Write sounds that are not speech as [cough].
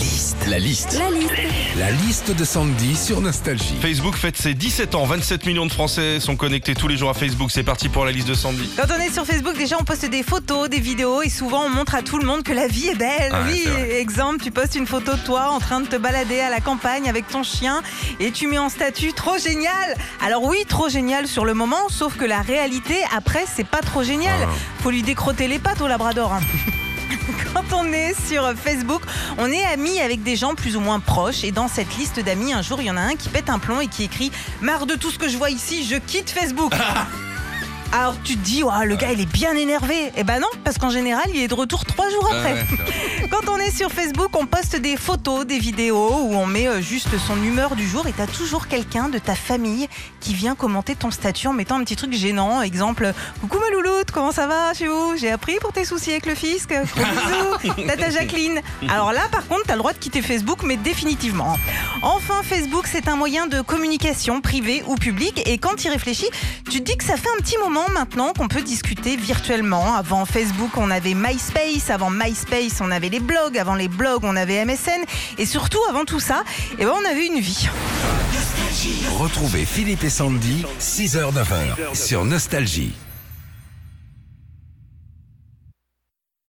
liste. La liste. La liste. La liste de Sandy sur Nostalgie. Facebook fête ses 17 ans. 27 millions de Français sont connectés tous les jours à Facebook. C'est parti pour la liste de Sandy. Quand on est sur Facebook, déjà on poste des photos, des vidéos et souvent on montre à tout le monde que la vie est belle. Ah oui, exemple, tu postes une photo de toi en train de te balader à la campagne avec ton chien et tu mets en statut trop génial. Alors oui, trop génial sur le moment, sauf que la réalité après c'est pas trop génial. Ah. Faut lui décrotter les pattes au labrador. hein. [laughs] [laughs] Quand on est sur Facebook, on est amis avec des gens plus ou moins proches. Et dans cette liste d'amis, un jour, il y en a un qui pète un plomb et qui écrit Marre de tout ce que je vois ici, je quitte Facebook. [laughs] Alors tu te dis, Ouah, le gars il est bien énervé. Eh ben non, parce qu'en général il est de retour trois jours après. [laughs] Quand on est sur Facebook, on poste des photos, des vidéos où on met euh, juste son humeur du jour et t'as toujours quelqu'un de ta famille qui vient commenter ton statut en mettant un petit truc gênant. Exemple, coucou ma louloute, comment ça va chez vous? J'ai appris pour tes soucis avec le fisc. Gros [laughs] bisous, tata Jacqueline. Alors là par contre, t'as le droit de quitter Facebook, mais définitivement. Enfin, Facebook c'est un moyen de communication privée ou publique et quand tu y réfléchis, tu te dis que ça fait un petit moment maintenant qu'on peut discuter virtuellement. Avant Facebook, on avait MySpace, avant MySpace, on avait les blogs, avant les blogs, on avait MSN et surtout avant tout ça, eh ben, on avait une vie. Retrouvez Philippe et Sandy, 6h-9h sur Nostalgie.